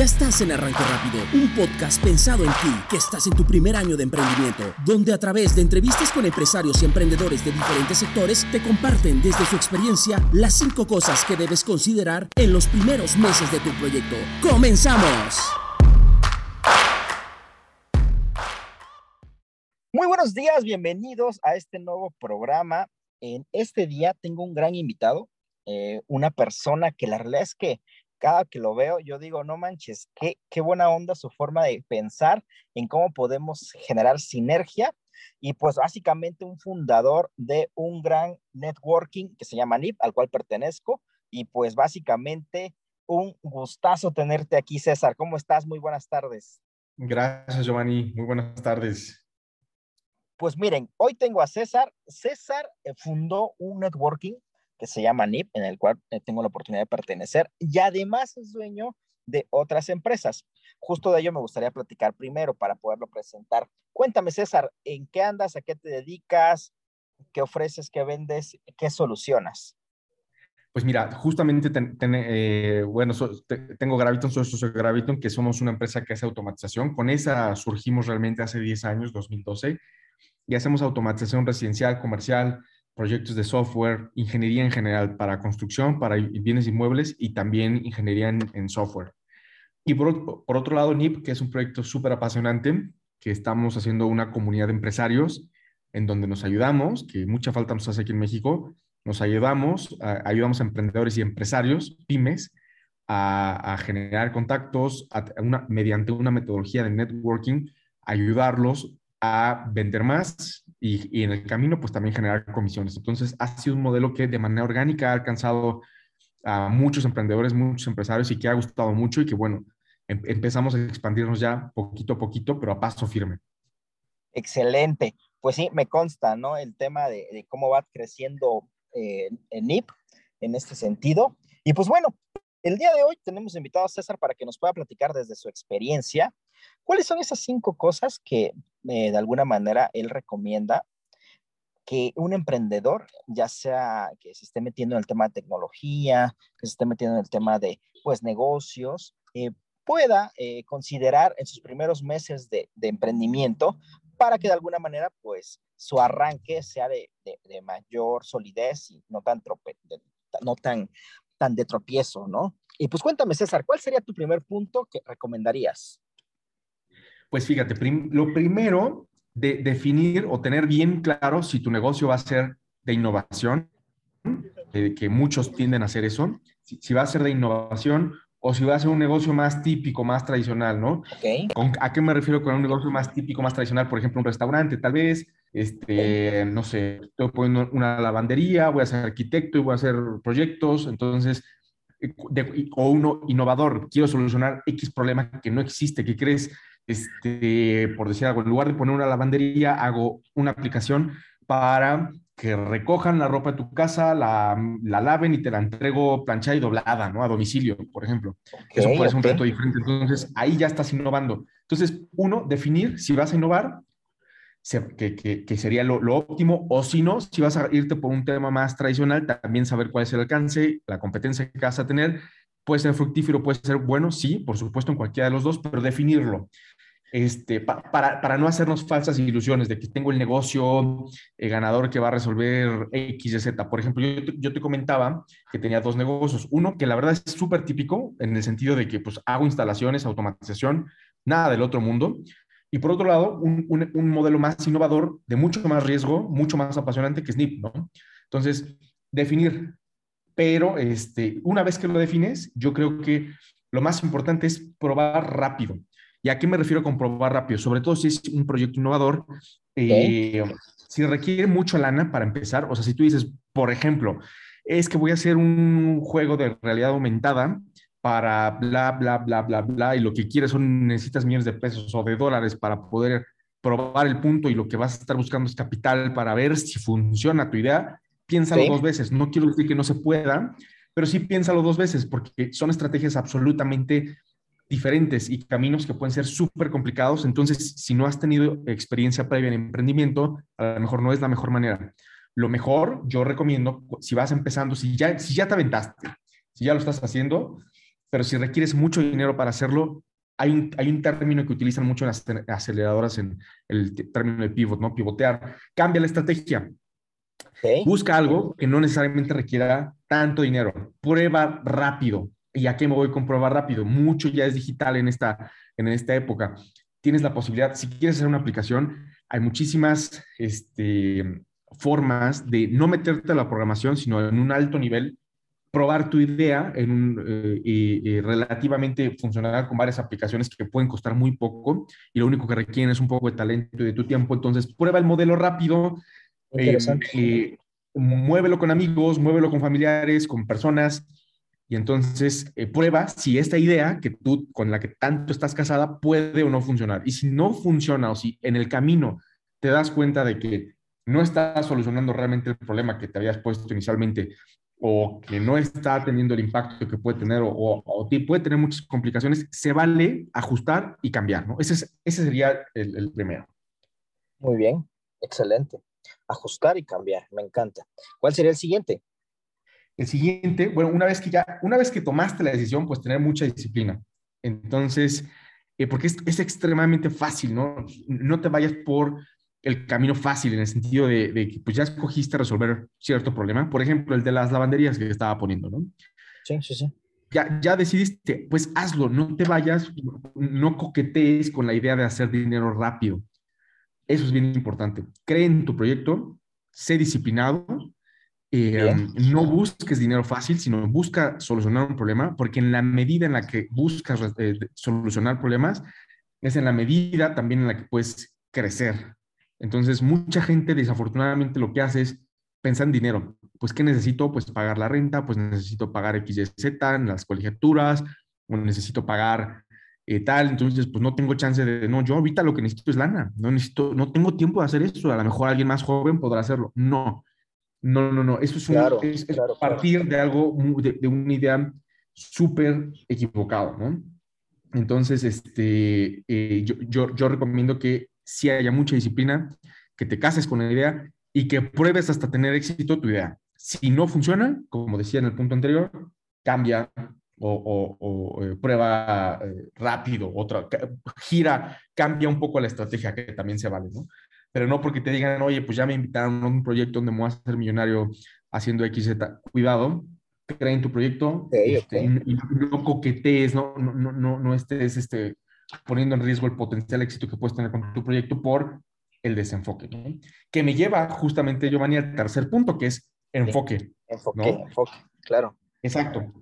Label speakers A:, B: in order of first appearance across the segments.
A: Ya estás en Arranque Rápido, un podcast pensado en ti, que estás en tu primer año de emprendimiento, donde a través de entrevistas con empresarios y emprendedores de diferentes sectores te comparten desde su experiencia las cinco cosas que debes considerar en los primeros meses de tu proyecto. ¡Comenzamos!
B: Muy buenos días, bienvenidos a este nuevo programa. En este día tengo un gran invitado, eh, una persona que la realidad es que cada que lo veo, yo digo, no manches, qué, qué buena onda su forma de pensar en cómo podemos generar sinergia. Y pues básicamente un fundador de un gran networking que se llama NIP, al cual pertenezco. Y pues básicamente un gustazo tenerte aquí, César. ¿Cómo estás? Muy buenas tardes.
C: Gracias, Giovanni. Muy buenas tardes.
B: Pues miren, hoy tengo a César. César eh, fundó un networking que se llama NIP, en el cual eh, tengo la oportunidad de pertenecer y además es dueño de otras empresas. Justo de ello me gustaría platicar primero para poderlo presentar. Cuéntame, César, ¿en qué andas? ¿A qué te dedicas? ¿Qué ofreces? ¿Qué vendes? ¿Qué solucionas?
C: Pues mira, justamente, eh, bueno, tengo Graviton, soy socio Graviton, que somos una empresa que hace automatización. Con esa surgimos realmente hace 10 años, 2012, y hacemos automatización residencial, comercial, proyectos de software, ingeniería en general para construcción, para bienes inmuebles y también ingeniería en, software. Y por, por, otro lado, NIP, que es un proyecto súper apasionante, que estamos haciendo una comunidad de empresarios en donde nos ayudamos, que mucha falta nos hace aquí en México, nos ayudamos, ayudamos a emprendedores y empresarios, pymes, a, generar contactos una, mediante una metodología de networking, ayudarlos a vender más y, en el camino pues también generar comisiones. Entonces ha sido un modelo que de manera orgánica ha alcanzado a muchos emprendedores, muchos empresarios y que ha gustado mucho y que bueno, em, empezamos a expandirnos ya poquito a poquito, pero a paso firme.
B: Excelente. Pues sí, me consta, ¿no? El tema de, cómo va creciendo eh, NIP en este sentido. Y pues bueno, el día de hoy tenemos invitado a César para que nos pueda platicar desde su experiencia cuáles son esas cinco cosas que eh, de alguna manera él recomienda que un emprendedor, ya sea que se esté metiendo en el tema de tecnología, que se esté metiendo en el tema de pues negocios, eh, pueda eh, considerar en sus primeros meses de, emprendimiento para que de alguna manera pues su arranque sea de, mayor solidez y no tan, no tan, tan de tropiezo, ¿no? Y pues cuéntame, César, ¿cuál sería tu primer punto que recomendarías?
C: Pues fíjate, lo primero de definir o tener bien claro si tu negocio va a ser de innovación, eh, que muchos tienden a hacer eso, si, va a ser de innovación o si va a ser un negocio más típico, más tradicional, ¿no? ¿A qué me refiero con un negocio más típico, más tradicional? Por ejemplo, un restaurante, tal vez, este, no sé, estoy poniendo una lavandería, voy a ser arquitecto y voy a hacer proyectos, entonces, eh, o uno innovador, quiero solucionar X problema que no existe, que crees este, por decir algo, en lugar de poner una lavandería, hago una aplicación para que recojan la ropa de tu casa, la, la laven y te la entrego planchada y doblada, ¿no? A domicilio, por ejemplo. Eso puede ser un reto diferente. Entonces, ahí ya estás innovando. Entonces, uno, definir si vas a innovar, que, que, que, sería lo, lo, óptimo, o si no, si vas a irte por un tema más tradicional, también saber cuál es el alcance, la competencia que vas a tener. Puede ser fructífero, puede ser bueno, sí, por supuesto, en cualquiera de los dos, pero definirlo este, para, para, no hacernos falsas ilusiones de que tengo el negocio eh, ganador que va a resolver X, y Z. Por ejemplo, yo, yo, te comentaba que tenía dos negocios. Uno que la verdad es súper típico en el sentido de que pues hago instalaciones, automatización, nada del otro mundo. Y por otro lado, un, un, un modelo más innovador, de mucho más riesgo, mucho más apasionante que Snip, ¿no? Entonces, definir. Pero este, una vez que lo defines, yo creo que lo más importante es probar rápido. ¿Y a qué me refiero con probar rápido? Sobre todo si es un proyecto innovador, eh, si requiere mucho lana para empezar, o sea, si tú dices, por ejemplo, es que voy a hacer un juego de realidad aumentada para bla, bla, bla, bla, bla, y lo que quieres son, necesitas millones de pesos o de dólares para poder probar el punto y lo que vas a estar buscando es capital para ver si funciona tu idea, piénsalo dos veces. No quiero decir que no se pueda, pero sí piénsalo dos veces porque son estrategias absolutamente diferentes y caminos que pueden ser súper complicados. Entonces, si no has tenido experiencia previa en emprendimiento, a lo mejor no es la mejor manera. Lo mejor, yo recomiendo, si vas empezando, si ya, si ya te aventaste, si ya lo estás haciendo, pero si requieres mucho dinero para hacerlo, hay un, hay un término que utilizan mucho en las aceleradoras, en el término de pivot, ¿no? Pivotear. Cambia la estrategia. Busca algo que no necesariamente requiera tanto dinero. Prueba rápido. ¿Y a qué me voy con prueba rápido? Mucho ya es digital en esta, en esta época. Tienes la posibilidad, si quieres hacer una aplicación, hay muchísimas este, formas de no meterte a la programación, sino en un alto nivel, probar tu idea en un, eh, relativamente funcionar con varias aplicaciones que pueden costar muy poco y lo único que requieren es un poco de talento y de tu tiempo. Entonces, prueba el modelo rápido, eh, eh, muévelo con amigos, muévelo con familiares, con personas. Y entonces prueba si esta idea que tú con la que tanto estás casada puede o no funcionar. Y si no funciona o si en el camino te das cuenta de que no está solucionando realmente el problema que te habías puesto inicialmente o que no está teniendo el impacto que puede tener o, o, puede tener muchas complicaciones, se vale ajustar y cambiar, ¿no? Ese, es, ese sería el, el, primero.
B: Muy bien, excelente. Ajustar y cambiar, me encanta. ¿Cuál sería el siguiente?
C: El siguiente, bueno, una vez que ya, una vez que tomaste la decisión, pues tener mucha disciplina. Entonces, eh, porque es, es, extremadamente fácil, ¿no? No te vayas por el camino fácil en el sentido de, que pues ya escogiste resolver cierto problema. Por ejemplo, el de las lavanderías que estaba poniendo, ¿no?
B: Sí, sí, sí.
C: Ya, ya decidiste, pues hazlo, no te vayas, no coquetees con la idea de hacer dinero rápido. Eso es bien importante. Cree en tu proyecto, sé disciplinado, eh, no busques dinero fácil, sino busca solucionar un problema, porque en la medida en la que buscas eh, solucionar problemas, es en la medida también en la que puedes crecer. Entonces, mucha gente desafortunadamente lo que hace es pensar en dinero. Pues, ¿qué necesito? Pues pagar la renta, pues necesito pagar X, Y, Z en las colegiaturas, o necesito pagar eh, tal. Entonces, pues no tengo chance de, no, yo ahorita lo que necesito es lana. No necesito, no tengo tiempo de hacer eso. A lo mejor alguien más joven podrá hacerlo. No, no, no, no. Eso es, un, partir de algo, de, una idea súper equivocado, ¿no? Entonces, este, eh, yo, yo, yo recomiendo que si haya mucha disciplina, que te cases con la idea y que pruebes hasta tener éxito tu idea. Si no funciona, como decía en el punto anterior, cambia o, eh, prueba eh, rápido, otra, gira, cambia un poco la estrategia, que también se vale, ¿no? Pero no porque te digan, oye, pues ya me invitaron a un proyecto donde me voy a hacer millonario haciendo XZ. Cuidado, cree en tu proyecto este, Y, no coquetees, no, no, no, no estés este, poniendo en riesgo el potencial éxito que puedes tener con tu proyecto por el desenfoque, Que me lleva justamente, Giovanni, al tercer punto, que es enfoque.
B: Enfoque, enfoque, claro.
C: Exacto.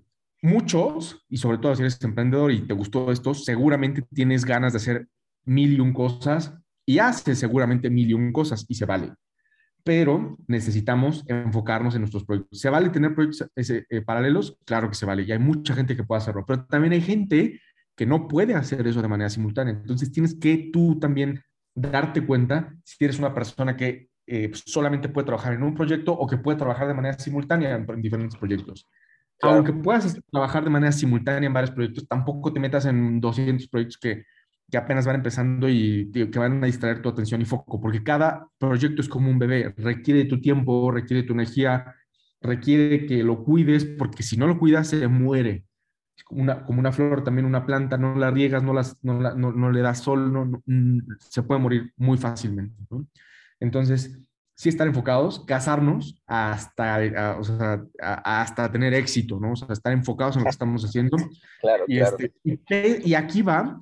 C: Muchos, y sobre todo si eres emprendedor y te gustó esto, seguramente tienes ganas de hacer mil y un cosas y haces seguramente mil y un cosas y se vale. Pero necesitamos enfocarnos en nuestros proyectos. ¿Se vale tener proyectos eh, paralelos? Claro que se vale y hay mucha gente que puede hacerlo, pero también hay gente que no puede hacer eso de manera simultánea. Entonces tienes que tú también darte cuenta si eres una persona que eh, pues, solamente puede trabajar en un proyecto o que puede trabajar de manera simultánea en, diferentes proyectos. Aunque puedas trabajar de manera simultánea en varios proyectos, tampoco te metas en 200 proyectos que, que apenas van empezando y que van a distraer tu atención y foco, porque cada proyecto es como un bebé, requiere tu tiempo, requiere tu energía, requiere que lo cuides, porque si no lo cuidas se muere una, como una flor, también una planta, no la riegas, no, las, no, no, le das sol, no, mm, se puede morir muy fácilmente. Entonces, sí estar enfocados, casarnos hasta, o sea, hasta tener éxito, ¿no? O sea, estar enfocados en lo que estamos haciendo.
B: Claro,
C: y,
B: claro.
C: Este, y, aquí va,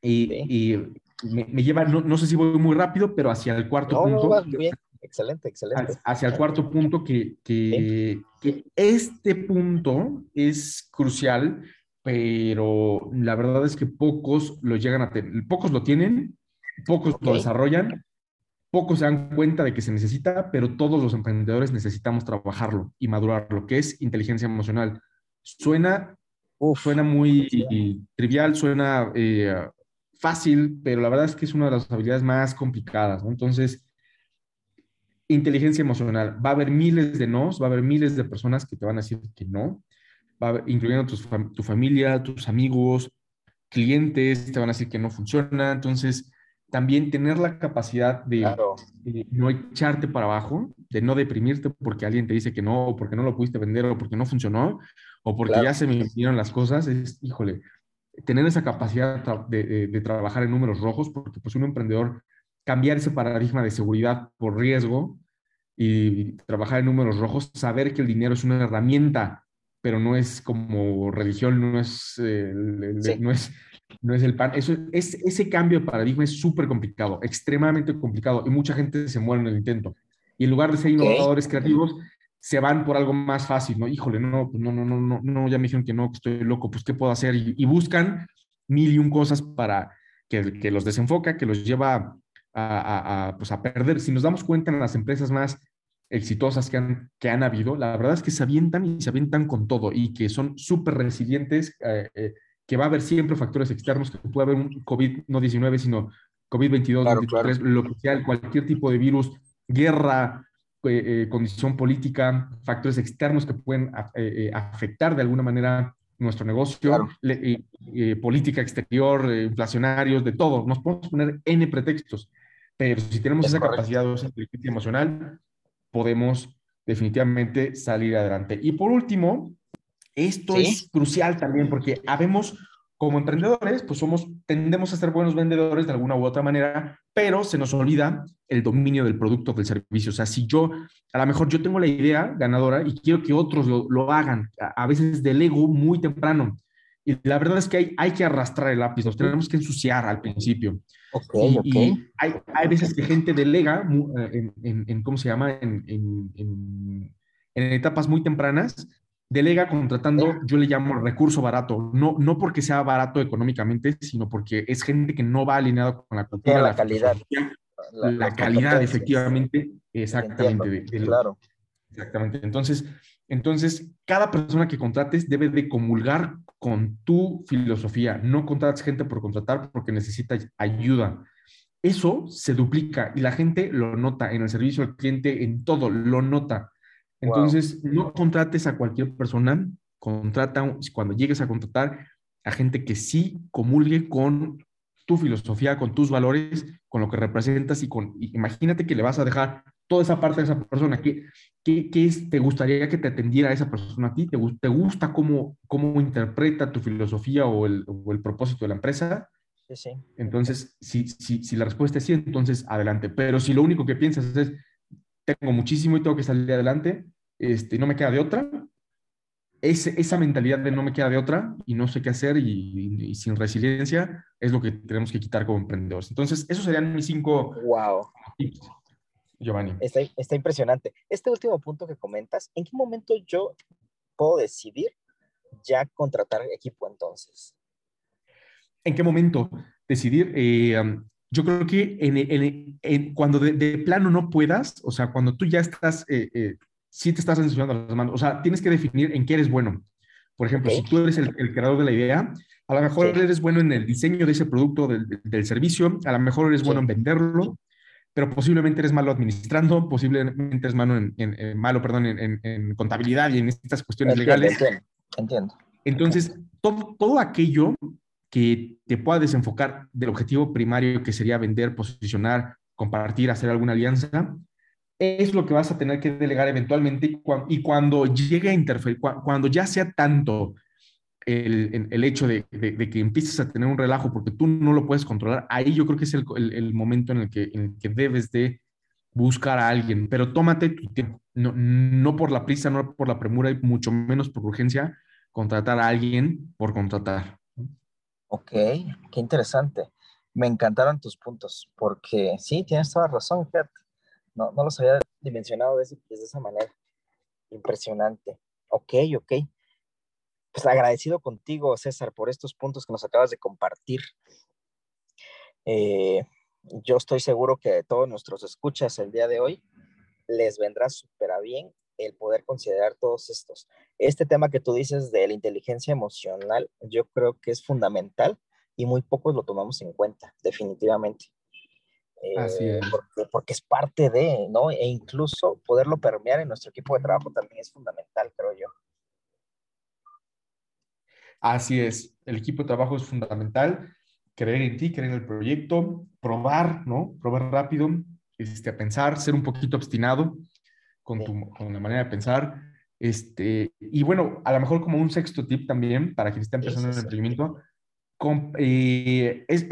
C: y, y me, lleva, no, sé si voy muy rápido, pero hacia el cuarto punto.
B: bien. Excelente, excelente.
C: Hacia el cuarto punto, que, que, que, este punto es crucial, pero la verdad es que pocos lo llegan a tener, pocos lo tienen, pocos lo desarrollan, pocos se dan cuenta de que se necesita, pero todos los emprendedores necesitamos trabajarlo y madurarlo, que es inteligencia emocional. Suena, suena muy trivial, suena eh, fácil, pero la verdad es que es una de las habilidades más complicadas, ¿no? Entonces, inteligencia emocional. Va a haber miles de nos, va a haber miles de personas que te van a decir que no, va incluyendo tu familia, tus amigos, clientes, te van a decir que no funciona. Entonces, también tener la capacidad de, no echarte para abajo, de no deprimirte porque alguien te dice que no, o porque no lo pudiste vender, o porque no funcionó, o porque ya se me vinieron las cosas, es, híjole, tener esa capacidad de, trabajar en números rojos, porque pues un emprendedor, cambiar ese paradigma de seguridad por riesgo y trabajar en números rojos, saber que el dinero es una herramienta, pero no es como religión, no es, no es, no es el pan. Eso, es, ese cambio de paradigma es súper complicado, extremadamente complicado, y mucha gente se muere en el intento. Y en lugar de ser innovadores creativos, se van por algo más fácil, ¿no? Híjole, no, pues no, no, no, no, no, ya me dijeron que no, que estoy loco, pues ¿qué puedo hacer? Y, buscan mil y un cosas para que, que los desenfoca, que los lleva a, a, pues a perder. Si nos damos cuenta en las empresas más exitosas que han, que han habido, la verdad es que se avientan y se avientan con todo y que son súper resilientes, eh, eh, que va a haber siempre factores externos, que puede haber un COVID, no 19, sino COVID-22, lo que sea, cualquier tipo de virus, guerra, eh, eh, condición política, factores externos que pueden eh, afectar de alguna manera nuestro negocio, política exterior, inflacionarios, de todo. Nos podemos poner N pretextos, pero si tenemos esa capacidad de esa inteligencia emocional, podemos definitivamente salir adelante. Y por último, esto es crucial también porque habemos como emprendedores, pues somos, tendemos a ser buenos vendedores de alguna u otra manera, pero se nos olvida el dominio del producto, del servicio. O sea, si yo, a lo mejor yo tengo la idea ganadora y quiero que otros lo, hagan, a, veces delego muy temprano. Y la verdad es que hay, hay que arrastrar el lápiz, los tenemos que ensuciar al principio. y, hay, hay, veces que gente delega eh, en, en, ¿cómo se llama? En, en, etapas muy tempranas delega contratando, yo le llamo recurso barato, no, no porque sea barato económicamente, sino porque es gente que no va alineado con la cultura.
B: La, calidad.
C: La, calidad, efectivamente, exactamente. claro. Exactamente. Entonces, entonces, cada persona que contrates debe de comulgar con tu filosofía. No contrates gente por contratar porque necesita ayuda. Eso se duplica y la gente lo nota en el servicio al cliente, en todo, lo nota. Entonces, no contrates a cualquier persona, contrata, cuando llegues a contratar, a gente que sí comulgue con tu filosofía, con tus valores, con lo que representas y con, imagínate que le vas a dejar toda esa parte de esa persona. ¿Qué, qué, qué es, te gustaría que te atendiera esa persona a ti? ¿Te, te gusta cómo, cómo interpreta tu filosofía o el, o el propósito de la empresa? Sí, sí. Entonces, si, si, si la respuesta es sí, entonces adelante. Pero si lo único que piensas es, tengo muchísimo y tengo que salir adelante, este, no me queda de otra. esa mentalidad de no me queda de otra y no sé qué hacer y, sin resiliencia es lo que tenemos que quitar como emprendedores. Entonces, esos serían mis cinco
B: wow.
C: tips, Giovanni.
B: Está, está impresionante. Este último punto que comentas, ¿en qué momento yo puedo decidir ya contratar equipo entonces?
C: ¿En qué momento decidir? Eh, yo creo que en, cuando de, plano no puedas, o sea, cuando tú ya estás, eh, eh, sí te estás enseñando las manos, o sea, tienes que definir en qué eres bueno. Por ejemplo, si tú eres el, creador de la idea, a lo mejor eres bueno en el diseño de ese producto, del, servicio, a lo mejor eres bueno en venderlo, pero posiblemente eres malo administrando, posiblemente eres malo en, malo, perdón, en, contabilidad y en estas cuestiones legales.
B: Entiendo.
C: Entonces, todo, todo aquello que te pueda desenfocar del objetivo primario que sería vender, posicionar, compartir, hacer alguna alianza, es lo que vas a tener que delegar eventualmente y cuando, llegue a interferir, cuando ya sea tanto el, el hecho de, que empieces a tener un relajo porque tú no lo puedes controlar, ahí yo creo que es el, el, momento en el, que, en el que debes de buscar a alguien, pero tómate tu tiempo, no, no por la prisa, no por la premura y mucho menos por urgencia, contratar a alguien por contratar.
B: Ok, qué interesante. Me encantaron tus puntos, porque sí, tienes toda razón, No, no los había dimensionado desde, esa manera. Impresionante. Ok, ok. Pues agradecido contigo, César, por estos puntos que nos acabas de compartir. Eh, yo estoy seguro que todos nuestros escuchas el día de hoy les vendrá súper bien el poder considerar todos estos. Este tema que tú dices de la inteligencia emocional, yo creo que es fundamental y muy pocos lo tomamos en cuenta, definitivamente.
C: Así eh, es.
B: Porque, es parte de, ¿no? E incluso poderlo permear en nuestro equipo de trabajo también es fundamental, creo yo.
C: Así es, el equipo de trabajo es fundamental, creer en ti, creer en el proyecto, probar, ¿no? Probar rápido, este, a pensar, ser un poquito obstinado, con, tu, con la manera de pensar, Este, y bueno, a lo mejor como un sexto tip también para quien está empezando en el emprendimiento, eh, es,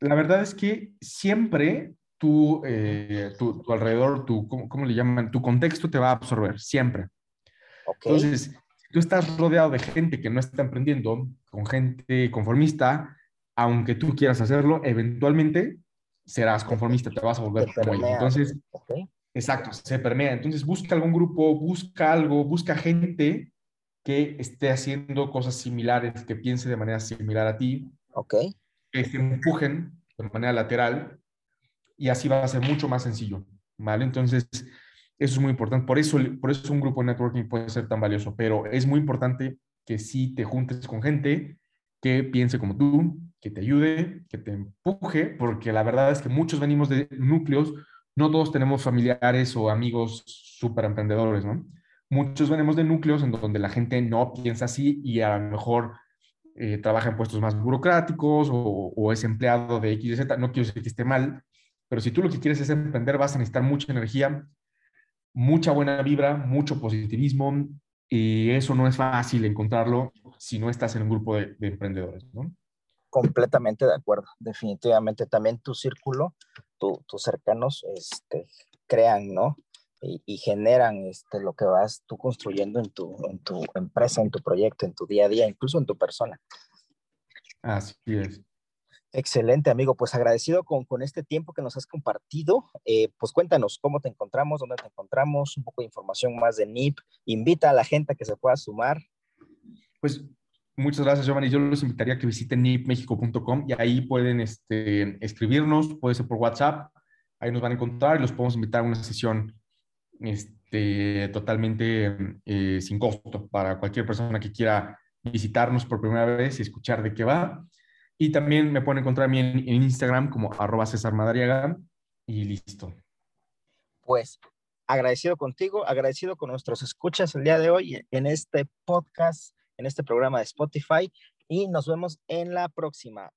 C: la verdad es que siempre tu, eh, tu, alrededor, tu, ¿cómo, le llaman? Tu contexto te va a absorber, siempre. Entonces, si tú estás rodeado de gente que no está emprendiendo, con gente conformista, aunque tú quieras hacerlo, eventualmente serás conformista, te vas a volver como ellos. Entonces, exacto, se permea. Entonces, busca algún grupo, busca algo, busca gente que esté haciendo cosas similares, que piense de manera similar a ti.
B: Ok.
C: Que se empujen de manera lateral y así va a ser mucho más sencillo, ¿vale? Entonces, eso es muy importante. Por eso, por eso un grupo de networking puede ser tan valioso, pero es muy importante que sí te juntes con gente que piense como tú, que te ayude, que te empuje, porque la verdad es que muchos venimos de núcleos, no todos tenemos familiares o amigos súper emprendedores, ¿no? Muchos venimos de núcleos en donde la gente no piensa así y a lo mejor eh, trabaja en puestos más burocráticos o, es empleado de X y Z. No quiero decir que esté mal, pero si tú lo que quieres es emprender, vas a necesitar mucha energía, mucha buena vibra, mucho positivismo, y eso no es fácil encontrarlo si no estás en un grupo de, emprendedores, ¿no?
B: Completamente de acuerdo, definitivamente. También tu círculo, tus cercanos, este, crean, ¿no? Y, generan este, lo que vas tú construyendo en tu, en tu empresa, en tu proyecto, en tu día a día, incluso en tu persona.
C: Así es.
B: Excelente, amigo. Pues agradecido con, con este tiempo que nos has compartido. Eh, pues cuéntanos cómo te encontramos, dónde te encontramos, un poco de información más de NIP. Invita a la gente a que se pueda sumar.
C: Pues muchas gracias, Giovanni. Yo los invitaría a que visiten nipmexico.com y ahí pueden este, escribirnos, puede ser por WhatsApp. Ahí nos van a encontrar y los podemos invitar a una sesión este, totalmente eh, sin costo para cualquier persona que quiera visitarnos por primera vez y escuchar de qué va. Y también me pueden encontrar a mí en, Instagram como arroba César Madariaga y listo.
B: Pues agradecido contigo, agradecido con nuestros escuchas el día de hoy en este podcast, en este programa de Spotify y nos vemos en la próxima.